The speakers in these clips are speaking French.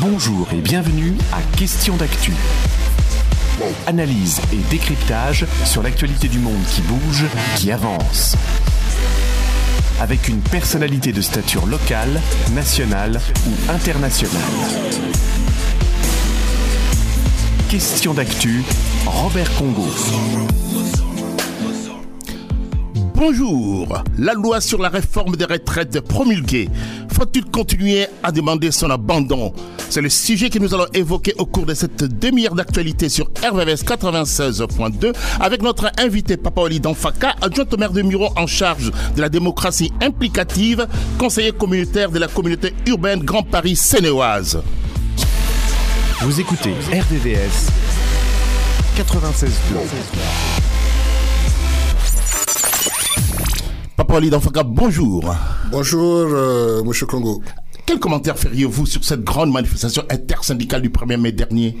Bonjour et bienvenue à Question d'actu. Analyse et décryptage sur l'actualité du monde qui bouge, qui avance. Avec une personnalité de stature locale, nationale ou internationale. Question d'actu, Robert Congo. Bonjour. La loi sur la réforme des retraites promulguée. Faut-il continuer à demander son abandon? C'est le sujet que nous allons évoquer au cours de cette demi-heure d'actualité sur RVVS 96.2 avec notre invité Papaoli Danfaka, adjoint au maire de Muro en charge de la démocratie implicative, conseiller communautaire de la communauté urbaine Grand Paris sénéoise. Vous écoutez RVVS 96.2. Papa Ali Danfaka, bonjour. Bonjour, euh, Monsieur Congo. Quel commentaire feriez-vous sur cette grande manifestation intersyndicale du 1er mai dernier?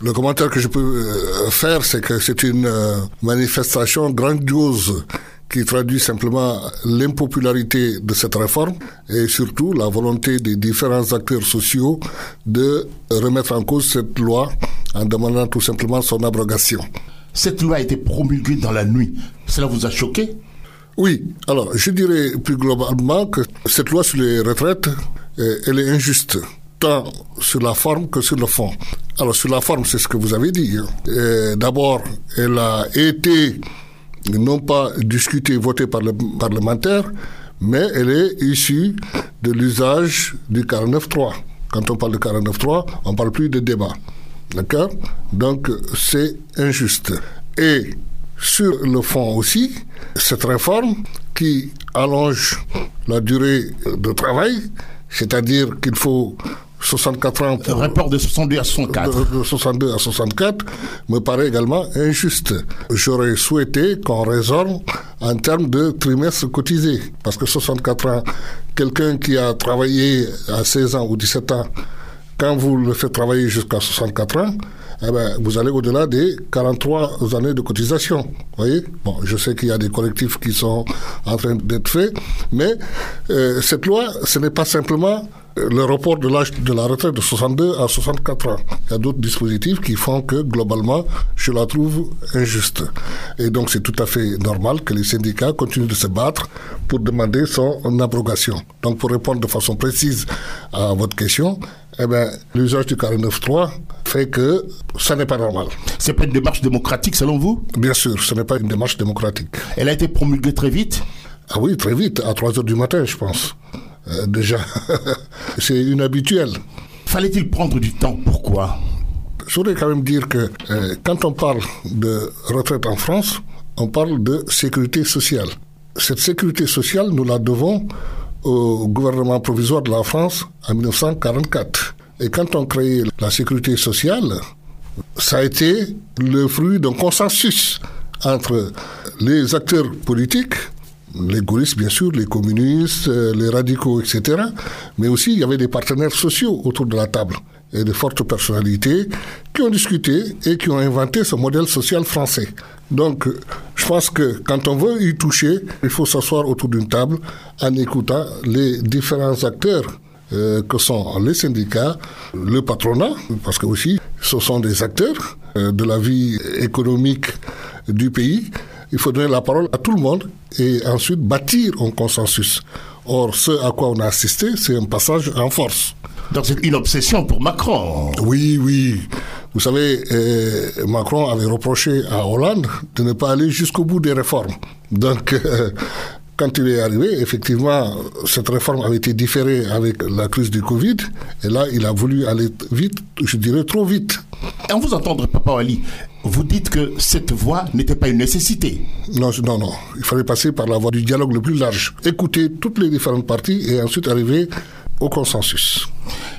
Le commentaire que je peux euh, faire, c'est que c'est une euh, manifestation grandiose qui traduit simplement l'impopularité de cette réforme et surtout la volonté des différents acteurs sociaux de remettre en cause cette loi en demandant tout simplement son abrogation. Cette loi a été promulguée dans la nuit. Cela vous a choqué? Oui, alors je dirais plus globalement que cette loi sur les retraites, elle est injuste tant sur la forme que sur le fond. Alors sur la forme, c'est ce que vous avez dit. hein. D'abord, elle a été non pas discutée, votée par le parlementaire, mais elle est issue de l'usage du 49.3. Quand on parle de 49.3, on parle plus de débat. D'accord? Donc c'est injuste. Et sur le fond aussi, cette réforme qui allonge la durée de travail, c'est-à-dire qu'il faut 64 ans pour rapport de 62 à 64. de, de 62 à 64 me paraît également injuste. J'aurais souhaité qu'on raisonne en termes de trimestres cotisés. Parce que 64 ans, quelqu'un qui a travaillé à 16 ans ou 17 ans, quand vous le faites travailler jusqu'à 64 ans, eh ben, vous allez au-delà des 43 années de cotisation. Voyez Bon, je sais qu'il y a des collectifs qui sont en train d'être faits, mais euh, cette loi, ce n'est pas simplement le report de l'âge de la retraite de 62 à 64 ans. Il y a d'autres dispositifs qui font que, globalement, je la trouve injuste. Et donc, c'est tout à fait normal que les syndicats continuent de se battre pour demander son abrogation. Donc, pour répondre de façon précise à votre question, eh ben, l'usage du 49.3 fait que ça n'est pas normal. C'est pas une démarche démocratique selon vous? Bien sûr, ce n'est pas une démarche démocratique. Elle a été promulguée très vite? Ah oui, très vite, à 3 heures du matin, je pense. Euh, déjà, c'est inhabituel. Fallait-il prendre du temps? Pourquoi? Je voudrais quand même dire que euh, quand on parle de retraite en France, on parle de sécurité sociale. Cette sécurité sociale, nous la devons au gouvernement provisoire de la France en 1944. Et quand on crée la sécurité sociale, ça a été le fruit d'un consensus entre les acteurs politiques, les gaullistes bien sûr, les communistes, euh, les radicaux, etc. Mais aussi il y avait des partenaires sociaux autour de la table et de fortes personnalités qui ont discuté et qui ont inventé ce modèle social français. Donc, euh, je pense que quand on veut y toucher, il faut s'asseoir autour d'une table en écoutant les différents acteurs euh, que sont les syndicats, le patronat, parce que aussi ce sont des acteurs de la vie économique du pays. Il faut donner la parole à tout le monde et ensuite bâtir un consensus. Or, ce à quoi on a assisté, c'est un passage en force. Donc c'est une obsession pour Macron. Oui, oui. Vous savez, euh, Macron avait reproché à Hollande de ne pas aller jusqu'au bout des réformes. Donc, euh, quand il est arrivé, effectivement, cette réforme avait été différée avec la crise du Covid. Et là, il a voulu aller vite, je dirais trop vite. Et en vous entendre, Papa Ali, vous dites que cette voie n'était pas une nécessité. Non, non, non. Il fallait passer par la voie du dialogue le plus large. Écouter toutes les différentes parties et ensuite arriver au consensus.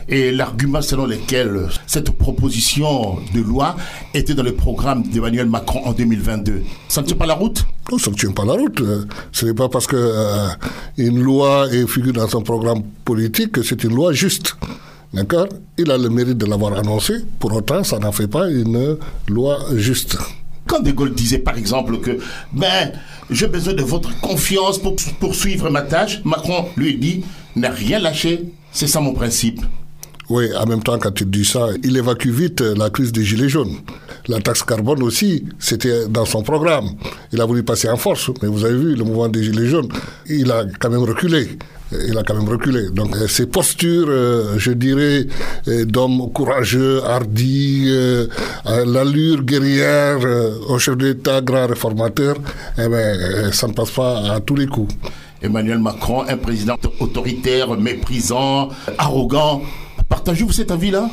Et l'argument selon lequel cette proposition de loi était dans le programme d'Emmanuel Macron en 2022, ça ne tient pas la route? Non, ça ne tient pas la route. Euh, Ce n'est pas parce que euh, une loi est figure dans son programme politique que c'est une loi juste. D'accord Il a le mérite de l'avoir annoncé. Pour autant, ça n'en fait pas une loi juste. Quand De Gaulle disait par exemple que ben, j'ai besoin de votre confiance pour poursuivre ma tâche, Macron lui dit n'a rien lâché, c'est ça mon principe. Oui, en même temps, quand il dit ça, il évacue vite la crise des Gilets jaunes. La taxe carbone aussi, c'était dans son programme. Il a voulu passer en force, mais vous avez vu, le mouvement des Gilets jaunes, il a quand même reculé il a quand même reculé. Donc euh, ces postures, euh, je dirais, euh, d'hommes courageux, hardis, l'allure guerrière au chef d'État, grand réformateur, eh ben, ça ne passe pas à tous les coups. Emmanuel Macron, un président autoritaire, méprisant, arrogant. Partagez-vous cet avis-là?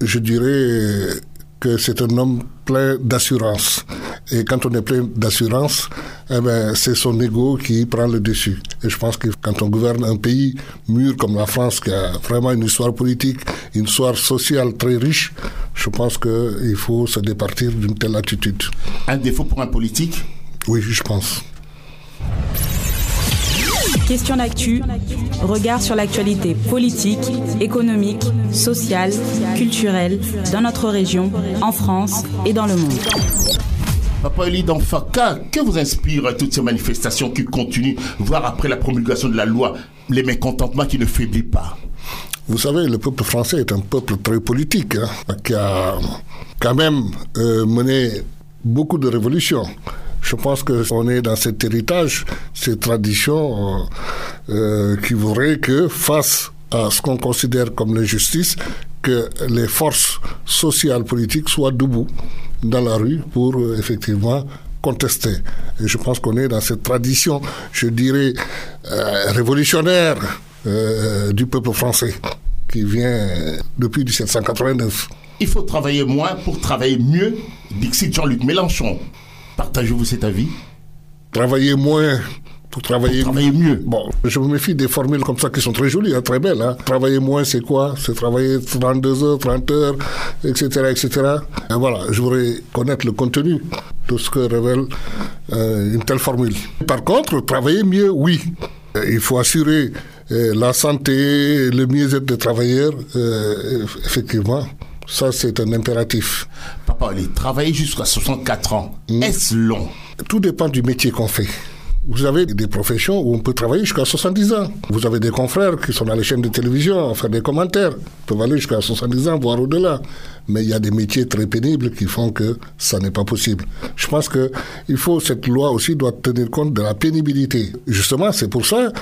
Je dirais que c'est un homme plein d'assurance. Et quand on est plein d'assurance, eh ben, c'est son ego qui prend le dessus. Et je pense que quand on gouverne un pays mûr comme la France, qui a vraiment une histoire politique, une histoire sociale très riche, je pense qu'il faut se départir d'une telle attitude. Un défaut pour un politique? Oui, je pense. Question d'actu, regard sur l'actualité politique, économique, sociale, culturelle dans notre région, en France et dans le monde. Papa Eli d'Anfaka, que vous inspire toutes ces manifestations qui continuent, voire après la promulgation de la loi, les mécontentements qui ne faiblit pas? Vous savez, le peuple français est un peuple très politique, hein, qui a quand même euh, mené beaucoup de révolutions. Je pense qu'on est dans cet héritage, cette tradition euh, euh, qui voudrait que face à ce qu'on considère comme l'injustice, que les forces sociales politiques soient debout dans la rue pour euh, effectivement contester. Et je pense qu'on est dans cette tradition, je dirais, révolutionnaire du peuple français qui vient depuis 1789. Il faut travailler moins pour travailler mieux, dit Jean-Luc Mélenchon. Partagez-vous cet avis? Travailler moins pour travailler, travailler mieux. Bon, je me méfie des formules comme ça qui sont très jolies, hein, très belles. Hein. Travailler moins, c'est quoi? C'est travailler 32 heures, 30 heures, etc., etc. Et voilà, je voudrais connaître le contenu de ce que révèle euh, une telle formule. Par contre, travailler mieux, oui. Euh, il faut assurer euh, la santé, le mieux-être des travailleurs, effectivement. Ça, c'est un impératif. Papa, aller travailler jusqu'à 64 ans, hmm. est-ce long? Tout dépend du métier qu'on fait. Vous avez des professions où on peut travailler jusqu'à 70 ans. Vous avez des confrères qui sont dans les chaînes de télévision, faire des commentaires, peuvent aller jusqu'à 70 ans, voire au-delà. Mais il y a des métiers très pénibles qui font que ça n'est pas possible. Je pense que il faut, cette loi aussi doit tenir compte de la pénibilité. Justement, c'est pour ça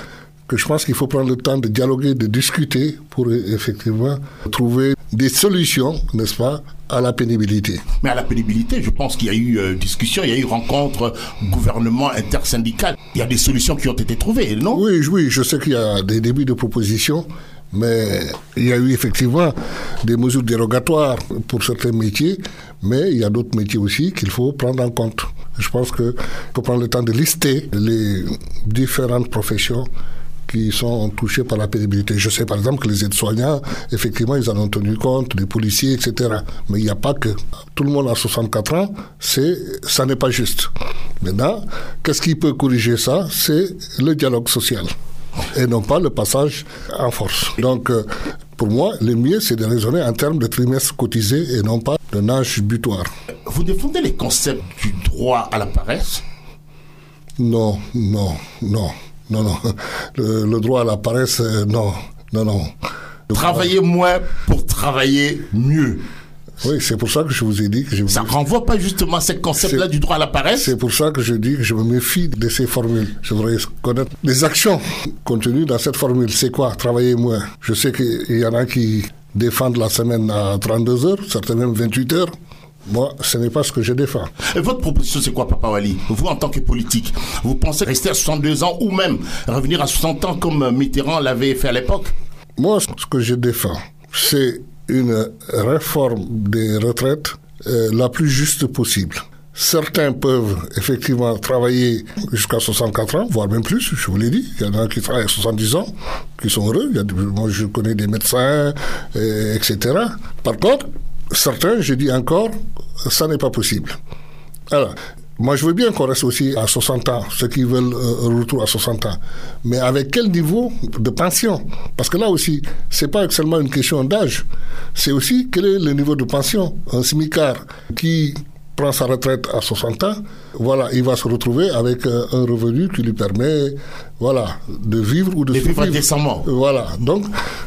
que je pense qu'il faut prendre le temps de dialoguer, de discuter pour effectivement trouver des solutions, n'est-ce pas, à la pénibilité. Mais à la pénibilité, je pense qu'il y a eu euh, discussion, il y a eu rencontre gouvernement intersyndical. Il y a des solutions qui ont été trouvées, non? Oui, oui, je sais qu'il y a des débuts de propositions, mais il y a eu effectivement des mesures dérogatoires pour certains métiers, mais il y a d'autres métiers aussi qu'il faut prendre en compte. Je pense qu'il faut prendre le temps de lister les différentes professions qui sont touchés par la pénibilité. Je sais par exemple que les aides-soignants, effectivement, ils en ont tenu compte, les policiers, etc. Mais il n'y a pas que. Tout le monde a 64 ans, c'est, ça n'est pas juste. Maintenant, qu'est-ce qui peut corriger ça? C'est le dialogue social et non pas le passage en force. Donc, euh, pour moi, le mieux, c'est de raisonner en termes de trimestres cotisés et non pas de âge butoir. Vous défendez les concepts du droit à la paresse? Non, non, non. Non, non. Le, droit à la paresse, euh, non. Non, non. Travailler moins pour travailler mieux. Oui, c'est pour ça que je vous ai dit que je... Ça renvoie pas justement à ce concept-là du droit à la paresse C'est pour ça que je dis que je me méfie de ces formules. Je voudrais connaître les actions contenues dans cette formule. C'est quoi Travailler moins? Je sais qu'il y en a qui défendent la semaine à 32 heures, certains même 28 heures. Moi, ce n'est pas ce que je défends. Et votre proposition, c'est quoi, Papa Wali Vous, en tant que politique, vous pensez rester à 62 ans ou même revenir à 60 ans comme Mitterrand l'avait fait à l'époque? Moi, ce que je défends, c'est une réforme des retraites euh, la plus juste possible. Certains peuvent effectivement travailler jusqu'à 64 ans, voire même plus, je vous l'ai dit. Il y en a qui travaillent à 70 ans, qui sont heureux. Il y a, moi, je connais des médecins, etc. Par contre, certains, je dis encore, ça n'est pas possible. Alors, moi, je veux bien qu'on reste aussi à 60 ans, ceux qui veulent euh, retour à 60 ans. Mais avec quel niveau de pension? Parce que là aussi, c'est pas seulement une question d'âge. C'est aussi quel est le niveau de pension? Un smicard qui prend sa retraite à 60 ans, voilà, il va se retrouver avec euh, un revenu qui lui permet, voilà, de vivre ou de, de vivre décemment. Voilà. Donc,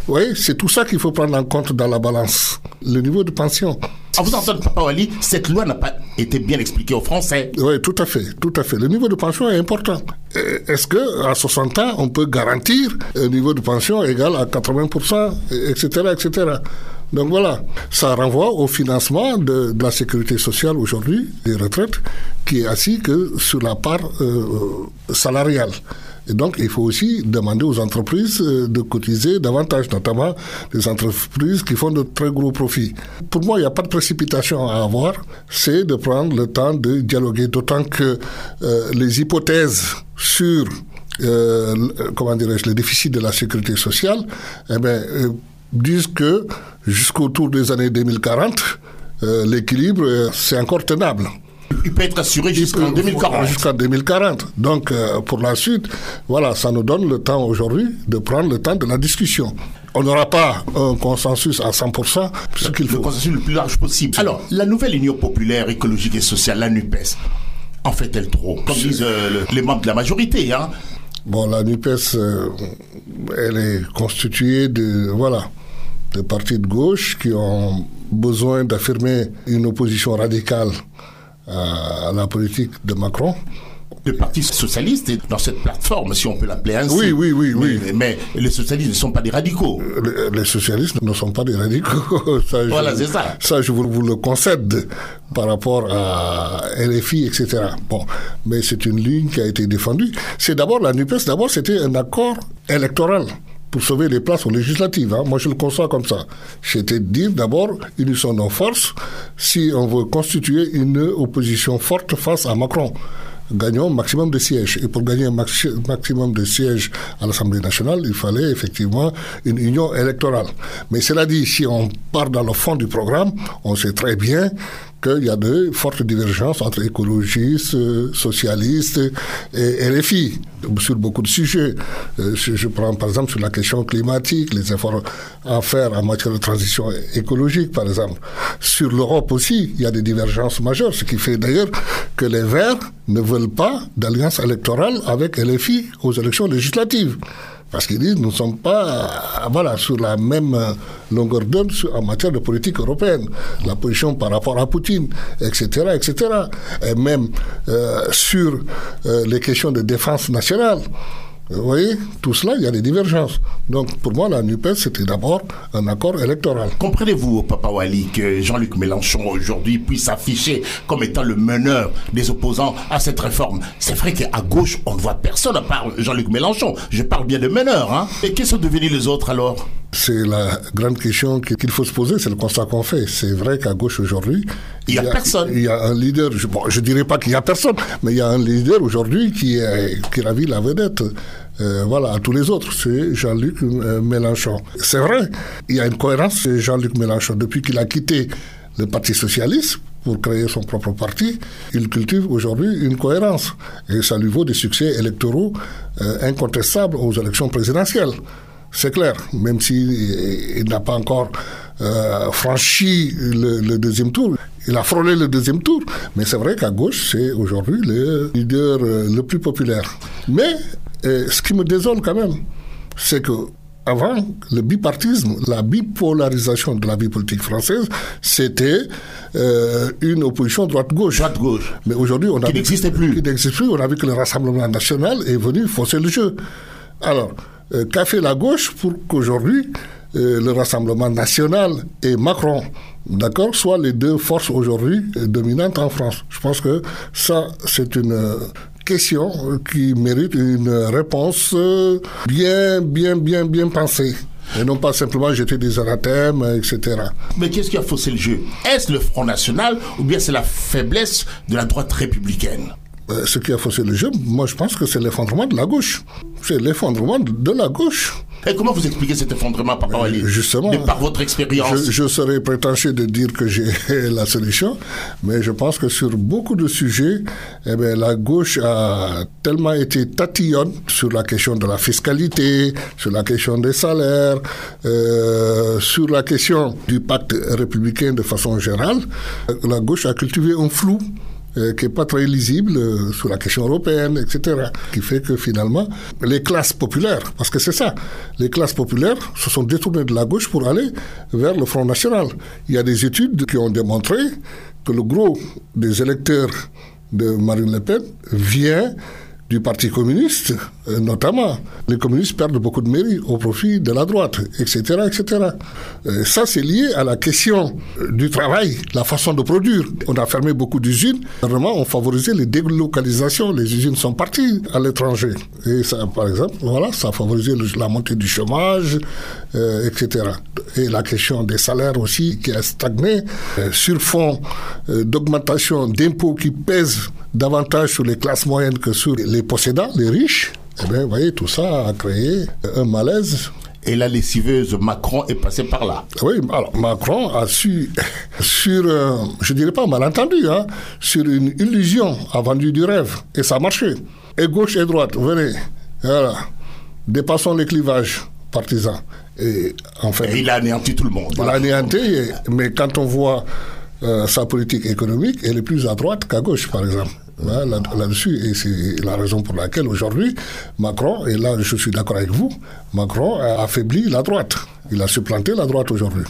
oui, c'est tout ça qu'il faut prendre en compte dans la balance. Le niveau de pension. En vous entendant, Papa Wali, cette loi n'a pas été bien expliquée aux Français. Oui, tout à fait, tout à fait. Le niveau de pension est important. Est-ce que à 60 ans, on peut garantir un niveau de pension égal à 80%, etc., etc. Donc voilà, ça renvoie au financement de, la sécurité sociale aujourd'hui, des retraites, qui est assis que sur la part euh, salariale. Et donc, il faut aussi demander aux entreprises euh, de cotiser davantage, notamment les entreprises qui font de très gros profits. Pour moi, il n'y a pas de précipitation à avoir. C'est de prendre le temps de dialoguer, d'autant que euh, les hypothèses sur euh, comment dirais-je, le déficit de la sécurité sociale, eh bien, disent que jusqu'autour des années 2040, l'équilibre, c'est encore tenable il peut être assuré jusqu'en 2040. Jusqu'en 2040. Donc, euh, pour la suite, voilà, ça nous donne le temps aujourd'hui de prendre le temps de la discussion. On n'aura pas un consensus à 100%, ce qu'il faut. Le consensus le plus large possible. Alors, la nouvelle Union populaire écologique et sociale, la NUPES, en fait-elle trop? Comme disent euh, les membres de la majorité, hein Bon, la NUPES, euh, elle est constituée de, voilà, de partis de gauche qui ont besoin d'affirmer une opposition radicale à la politique de Macron. Le Parti socialiste est dans cette plateforme, si on peut l'appeler ainsi. Oui, oui, oui, oui. Mais, les socialistes ne sont pas des radicaux. Les, socialistes ne sont pas des radicaux. voilà, c'est ça. Ça, je vous, vous, le concède par rapport à LFI, etc. Bon, mais c'est une ligne qui a été défendue. C'est d'abord la NUPES, d'abord c'était un accord électoral pour sauver les places aux législatives. Hein. Moi, je le conçois comme ça. C'était dire d'abord, unissons nos forces si on veut constituer une opposition forte face à Macron. Gagnons maximum de sièges. Et pour gagner un maximum de sièges à l'Assemblée nationale, il fallait effectivement une union électorale. Mais cela dit, si on part dans le fond du programme, on sait très bien qu'il y a de fortes divergences entre écologistes, socialistes et LFI sur beaucoup de sujets. Euh, je prends par exemple sur la question climatique, les efforts à faire en matière de transition écologique, par exemple. Sur l'Europe aussi, il y a des divergences majeures, ce qui fait d'ailleurs que les Verts ne veulent pas d'alliance électorale avec LFI aux élections législatives. Parce qu'ils disent nous ne sommes pas voilà, sur la même euh, longueur d'onde en matière de politique européenne. La position par rapport à Poutine, etc. etc. Et même euh, sur euh, les questions de défense nationale. Vous voyez, tout cela, il y a des divergences. Donc, pour moi, la NUPES, c'était d'abord un accord électoral. Comprenez-vous, Papa Wali, que Jean-Luc Mélenchon, aujourd'hui, puisse s'afficher comme étant le meneur des opposants à cette réforme? C'est vrai qu'à gauche, on ne voit personne à part Jean-Luc Mélenchon. Je parle bien de meneur, hein Et qui sont devenus les autres alors? C'est la grande question qu'il faut se poser, c'est le constat qu'on fait. C'est vrai qu'à gauche aujourd'hui, il n'y a, personne. Il y a un leader, je, ne dirais pas qu'il n'y a personne, mais il y a un leader aujourd'hui qui, qui ravit la vedette. Euh, voilà, à tous les autres, c'est Jean-Luc euh, Mélenchon. C'est vrai, il y a une cohérence chez Jean-Luc Mélenchon. Depuis qu'il a quitté le Parti Socialiste pour créer son propre parti, il cultive aujourd'hui une cohérence. Et ça lui vaut des succès électoraux euh, incontestables aux élections présidentielles. C'est clair, même s'il n'a pas encore franchi le, deuxième tour. Il a frôlé le deuxième tour, mais c'est vrai qu'à gauche, c'est aujourd'hui le leader le plus populaire. Mais ce qui me désole quand même, c'est que avant, le bipartisme, la bipolarisation de la vie politique française, c'était euh, une opposition droite-gauche. Droite-gauche. Mais aujourd'hui, on a qui n'existait plus. Qui n'existe plus. On a vu que le Rassemblement national est venu forcer le jeu. Alors, euh, qu'a fait la gauche pour qu'aujourd'hui euh, le Rassemblement national et Macron, d'accord, soient les deux forces aujourd'hui dominantes en France Je pense que ça, c'est une question qui mérite une réponse bien, bien, bien, bien pensée. Et non pas simplement jeter des anathèmes, etc. Mais qu'est-ce qui a faussé le jeu? Est-ce le Front National ou bien c'est la faiblesse de la droite républicaine? Euh, ce qui a faussé le jeu, moi je pense que c'est l'effondrement de la gauche. C'est l'effondrement de la gauche. Et comment vous expliquez cet effondrement, Papa Wali Justement. par votre expérience. Je, serais prétentieux de dire que j'ai la solution, mais je pense que sur beaucoup de sujets, eh bien, la gauche a tellement été tatillonne sur la question de la fiscalité, sur la question des salaires, euh, sur la question du pacte républicain de façon générale. La gauche a cultivé un flou euh, qui n'est pas très lisible euh, sur la question européenne, etc. Qui fait que finalement, les classes populaires, parce que c'est ça, les classes populaires se sont détournées de la gauche pour aller vers le Front National. Il y a des études qui ont démontré que le gros des électeurs de Marine Le Pen vient du Parti communiste, euh, notamment. Les communistes perdent beaucoup de mairies au profit de la droite, etc. etc. Euh, ça, c'est lié à la question euh, du travail, la façon de produire. On a fermé beaucoup d'usines. Vraiment, on favorisait les délocalisations. Les usines sont parties à l'étranger. Et ça, par exemple, voilà, ça a favorisé la montée du chômage, etc. Et la question des salaires aussi qui a stagné sur fond d'augmentation d'impôts qui pèsent davantage sur les classes moyennes que sur les possédants, les riches, eh bien, vous voyez, tout ça a créé un malaise. Et la lessiveuse Macron est passée par là. Oui, alors Macron a su, sur, je dirais pas malentendu, hein, sur une illusion, a vendu du rêve. Et ça a marché. Et gauche et droite, venez, voilà, dépassons les clivages partisans. Et, en fait, et il a anéanti tout le monde. Il a anéanti, mais quand on voit euh, sa politique économique, elle est plus à droite qu'à gauche, par exemple. Là-dessus, et c'est la raison pour laquelle aujourd'hui, Macron, et là je suis d'accord avec vous, Macron a affaibli la droite. Il a supplanté la droite aujourd'hui.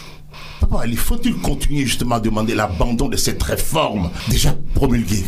Papa, il faut-il continuer justement à demander l'abandon de cette réforme déjà promulguée?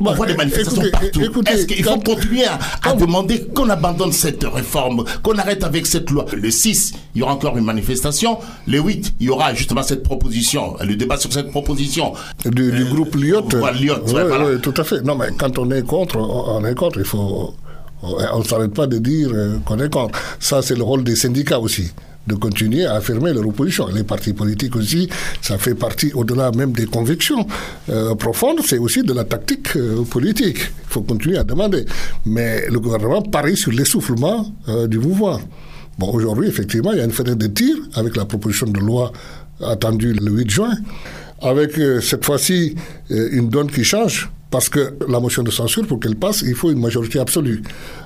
On voit des manifestations partout. Est-ce qu'il faut continuer à, demander qu'on abandonne cette réforme, qu'on arrête avec cette loi? Le 6, il y aura encore une manifestation. Le 8, il y aura justement cette proposition, le débat sur cette proposition. Du, euh, groupe Lyot. oui, tout à fait. Non, mais quand on est contre, on est contre. Il faut on ne s'arrête pas de dire euh, qu'on est contre. Ça, c'est le rôle des syndicats aussi de continuer à affirmer leur opposition. Les partis politiques aussi, ça fait partie, au-delà même des convictions euh, profondes, c'est aussi de la tactique euh, politique. Il faut continuer à demander. Mais le gouvernement parie sur l'essoufflement euh, du mouvement. Bon, aujourd'hui, effectivement, il y a une fenêtre de tir avec la proposition de loi attendue le 8 juin, avec cette fois-ci une donne qui change parce que la motion de censure, pour qu'elle passe, il faut une majorité absolue.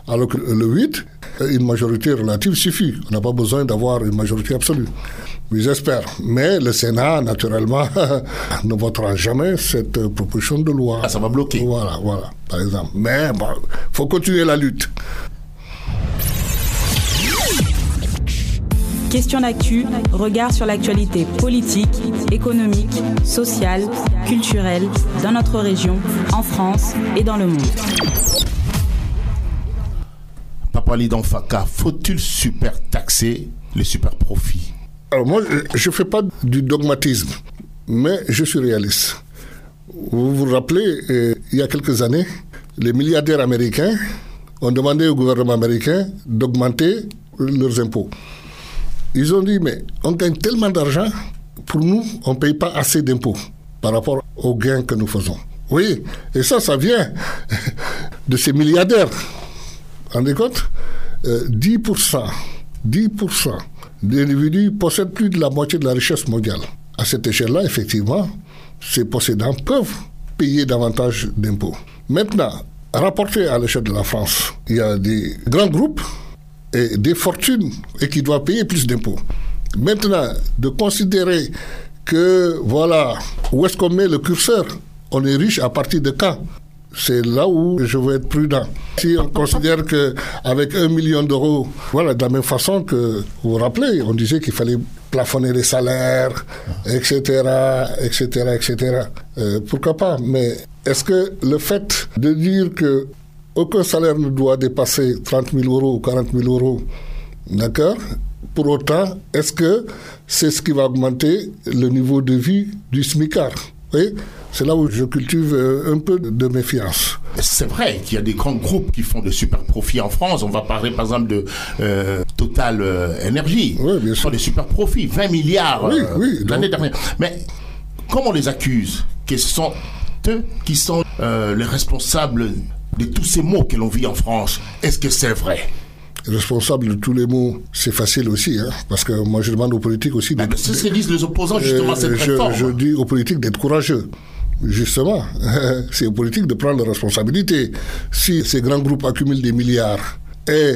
Alors que le 8, une majorité relative suffit. On n'a pas besoin d'avoir une majorité absolue. Mais j'espère. Mais le Sénat, naturellement, ne votera jamais cette proposition de loi. Ah, ça va bloquer. Voilà, voilà, par exemple. Mais il faut continuer la lutte. Question d'actu, regard sur l'actualité politique, économique, sociale, culturelle dans notre région, en France et dans le monde. Papa Lidan Faka, faut-il super taxer les super profits Alors moi, je ne fais pas du dogmatisme, mais je suis réaliste. Vous vous rappelez, euh, il y a quelques années, les milliardaires américains ont demandé au gouvernement américain d'augmenter leurs impôts. Ils ont dit, mais on gagne tellement d'argent, pour nous, on ne paye pas assez d'impôts par rapport aux gains que nous faisons. Oui, et ça, ça vient de ces milliardaires. Vous rendez compte? 10%, euh, 10% des individus possèdent plus de la moitié de la richesse mondiale. À cette échelle-là, effectivement, ces possédants peuvent payer davantage d'impôts. Maintenant, rapporté à l'échelle de la France, il y a des grands groupes et des fortunes et qui doivent payer plus d'impôts. Maintenant, de considérer que, voilà, où est-ce qu'on met le curseur On est riche à partir de quand? C'est là où je veux être prudent. Si on considère qu'avec un million d'euros, voilà, de la même façon que vous vous rappelez, on disait qu'il fallait plafonner les salaires, etc., etc., etc. pourquoi pas? Mais est-ce que le fait de dire que aucun salaire ne doit dépasser 30 000 euros ou 40 000 euros. D'accord? Pour autant, est-ce que c'est ce qui va augmenter le niveau de vie du SMICAR? Oui, c'est là où je cultive euh, un peu de méfiance. C'est vrai qu'il y a des grands groupes qui font de super profits en France. On va parler par exemple de euh, Total euh, Energy. Oui, bien sûr. Ils font des super profits, 20 milliards l'année dernière. Mais comment on les accuse? Que ce sont eux qui sont les responsables de tous ces maux que l'on vit en France, est-ce que c'est vrai? Responsable de tous les maux, c'est facile aussi, hein, parce que moi je demande aux politiques aussi d'être... C'est ce que disent les opposants justement à cette je, réforme. Je dis aux politiques d'être courageux. Justement, c'est aux politiques de prendre la responsabilité. Si ces grands groupes accumulent des milliards et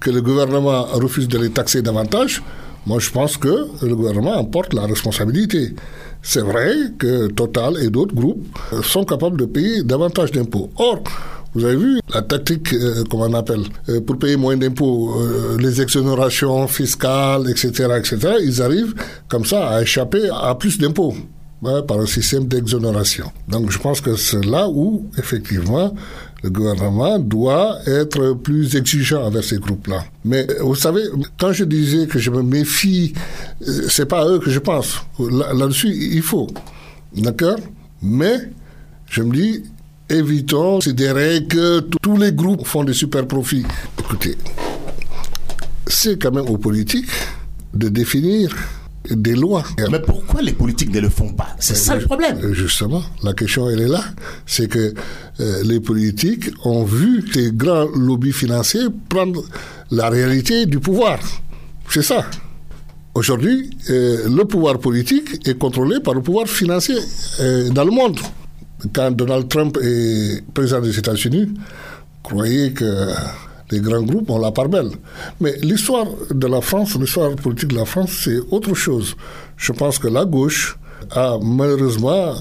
que le gouvernement refuse de les taxer davantage, moi je pense que le gouvernement emporte la responsabilité. C'est vrai que Total et d'autres groupes sont capables de payer davantage d'impôts. Or, vous avez vu la tactique, euh, comment on appelle, euh, pour payer moins d'impôts, euh, les exonérations fiscales, etc., etc., ils arrivent comme ça à échapper à plus d'impôts par un système d'exonération. Donc je pense que c'est là où, effectivement, le gouvernement doit être plus exigeant avec ces groupes-là. Mais vous savez, quand je disais que je me méfie, c'est pas à eux que je pense. Là-dessus, il faut. D'accord? Mais je me dis, évitons de considérer que tous les groupes font des super profits. Écoutez, c'est quand même aux politiques de définir des lois. Mais pourquoi les politiques ne le font pas? C'est ça le problème. Justement, la question elle est là. C'est que euh, les politiques ont vu ces grands lobbies financiers prendre la réalité du pouvoir. C'est ça. Aujourd'hui, euh, le pouvoir politique est contrôlé par le pouvoir financier euh, dans le monde. Quand Donald Trump est président des États-Unis, croyez que les grands groupes ont la part belle. Mais l'histoire de la France, l'histoire politique de la France, c'est autre chose. Je pense que la gauche a malheureusement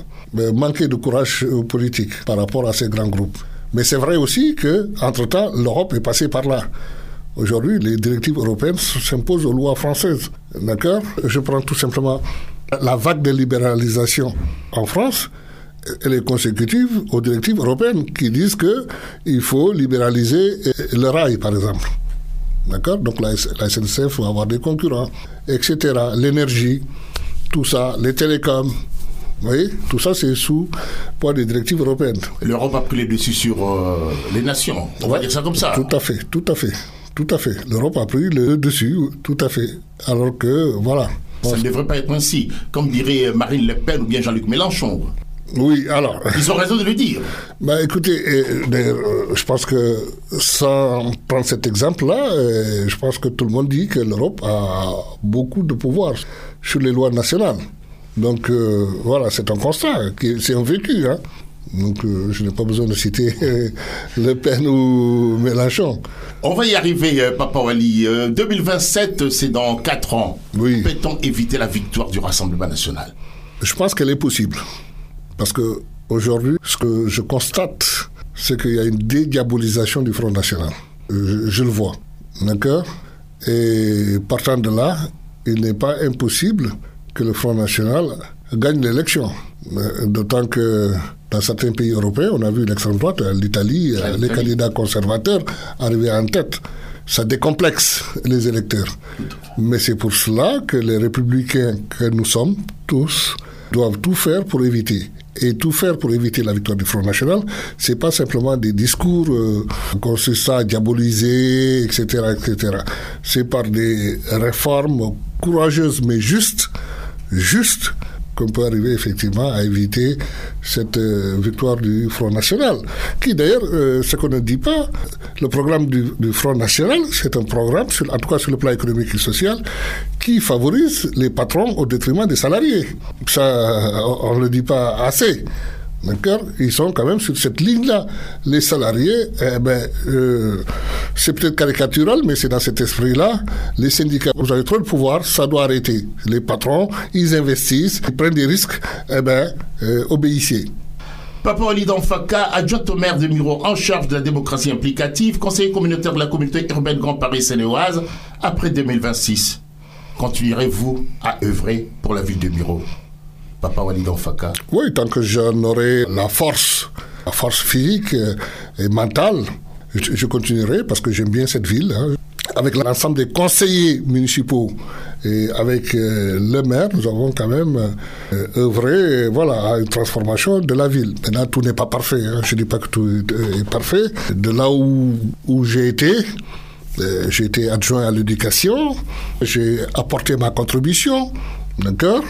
manqué de courage politique par rapport à ces grands groupes. Mais c'est vrai aussi que, entre-temps, l'Europe est passée par là. Aujourd'hui, les directives européennes s'imposent aux lois françaises. D'accord? Je prends tout simplement la vague de libéralisation en France elle est consécutive aux directives européennes qui disent que il faut libéraliser le rail, par exemple. D'accord? Donc la, SNCF va avoir des concurrents, etc. L'énergie, tout ça, les télécoms. Vous voyez? Tout ça, c'est sous poids des directives européennes. L'Europe a pris les dessus sur euh, les nations. On va dire ça comme ça. Tout à fait, tout à fait. Tout à fait. L'Europe a pris le dessus, tout à fait. Alors que, voilà. Ça ne devrait pas être ainsi, comme dirait Marine Le Pen ou bien Jean-Luc Mélenchon. Oui, alors. Ils ont raison de le dire. Bah, écoutez, euh, je pense que sans prendre cet exemple-là, euh, je pense que tout le monde dit que l'Europe a beaucoup de pouvoir sur les lois nationales. Donc euh, voilà, c'est un constat, c'est un vécu. Hein. Donc je n'ai pas besoin de citer Le Pen ou Mélenchon. On va y arriver, Papa Wali. 2027, c'est dans 4 ans. Oui. Peut-on éviter la victoire du Rassemblement national? Je pense qu'elle est possible. Parce que aujourd'hui, ce que je constate, c'est qu'il y a une dédiabolisation du Front National. Je, le vois. D'accord? Et partant de là, il n'est pas impossible que le Front National gagne l'élection. D'autant que dans certains pays européens, on a vu l'extrême droite, l'Italie, les candidats conservateurs arriver en tête. Ça décomplexe les électeurs. Mais c'est pour cela que les républicains que nous sommes, tous, doivent tout faire pour éviter et tout faire pour éviter la victoire du Front National, c'est pas simplement des discours euh, consistant à diaboliser, etc., etc. C'est par des réformes courageuses mais justes, justes, qu'on peut arriver effectivement à éviter cette euh, victoire du Front National. Qui d'ailleurs, euh, ce qu'on ne dit pas, le programme du, Front National, c'est un programme, en tout cas sur le plan économique et social, qui favorise les patrons au détriment des salariés. Ça, on ne le dit pas assez. D'accord Ils sont quand même sur cette ligne-là. Les salariés, eh ben, euh, c'est peut-être caricatural, mais c'est dans cet esprit-là. Les syndicats, vous avez trop de pouvoir, ça doit arrêter. Les patrons, ils investissent, ils prennent des risques, eh ben, euh, obéissez. Papa Olidan Faka, adjoint au maire de Miro en charge de la démocratie implicative, conseiller communautaire de la communauté urbaine Grand Paris Sénéoise, après 2026. Continuerez-vous à œuvrer pour la ville de Miro Papa Walidon Faka Oui, tant que j'en aurai la force, la force physique et mentale, je, continuerai parce que j'aime bien cette ville. Hein. Avec l'ensemble des conseillers municipaux et avec euh, le maire, nous avons quand même euh, œuvré voilà, à une transformation de la ville. Maintenant, tout n'est pas parfait. Hein. Je ne dis pas que tout est parfait. De là où, où j'ai été, euh, j'ai été adjoint à l'éducation, j'ai apporté ma contribution, d'accord.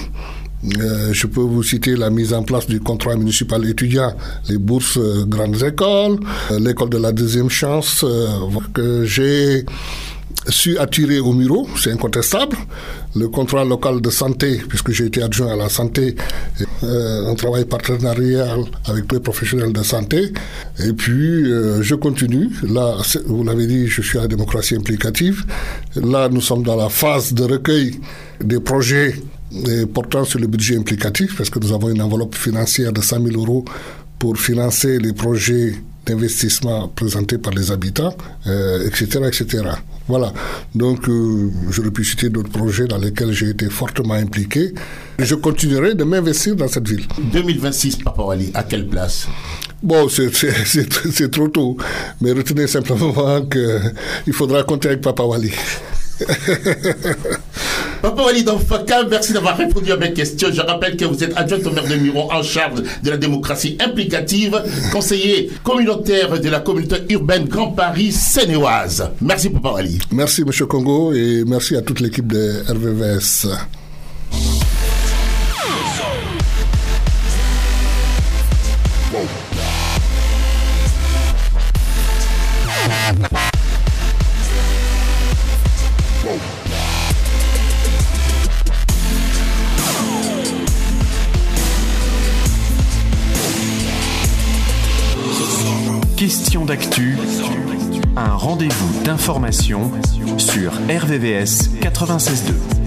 Euh, je peux vous citer la mise en place du contrat municipal étudiant, les bourses euh, grandes écoles, l'école de la deuxième chance, que j'ai su attirer au Miro, c'est incontestable. Le contrat local de santé, puisque j'ai été adjoint à la santé, euh, un travail partenarial avec les professionnels de santé. Et puis, je continue. Là, vous l'avez dit, je suis à la démocratie implicative. Là, nous sommes dans la phase de recueil des projets portant sur le budget implicatif, parce que nous avons une enveloppe financière de 100 000 euros pour financer les projets d'investissement présentés par les habitants, etc., euh, etc. Voilà. Donc, euh, j'aurais pu citer d'autres projets dans lesquels j'ai été fortement impliqué. Je continuerai de m'investir dans cette ville. 2026, Papa Wali, à quelle place? Bon, c'est trop tôt, mais retenez simplement qu'il faudra compter avec Papa Wali. Papa Walid Faka, merci d'avoir répondu à mes questions. Je rappelle que vous êtes adjoint au maire de Muron en charge de la démocratie implicative, conseiller communautaire de la communauté urbaine Grand Paris Sénéoise. Merci Papa Wali. Merci Monsieur Congo et merci à toute l'équipe de RVVS. RVVS 96.2.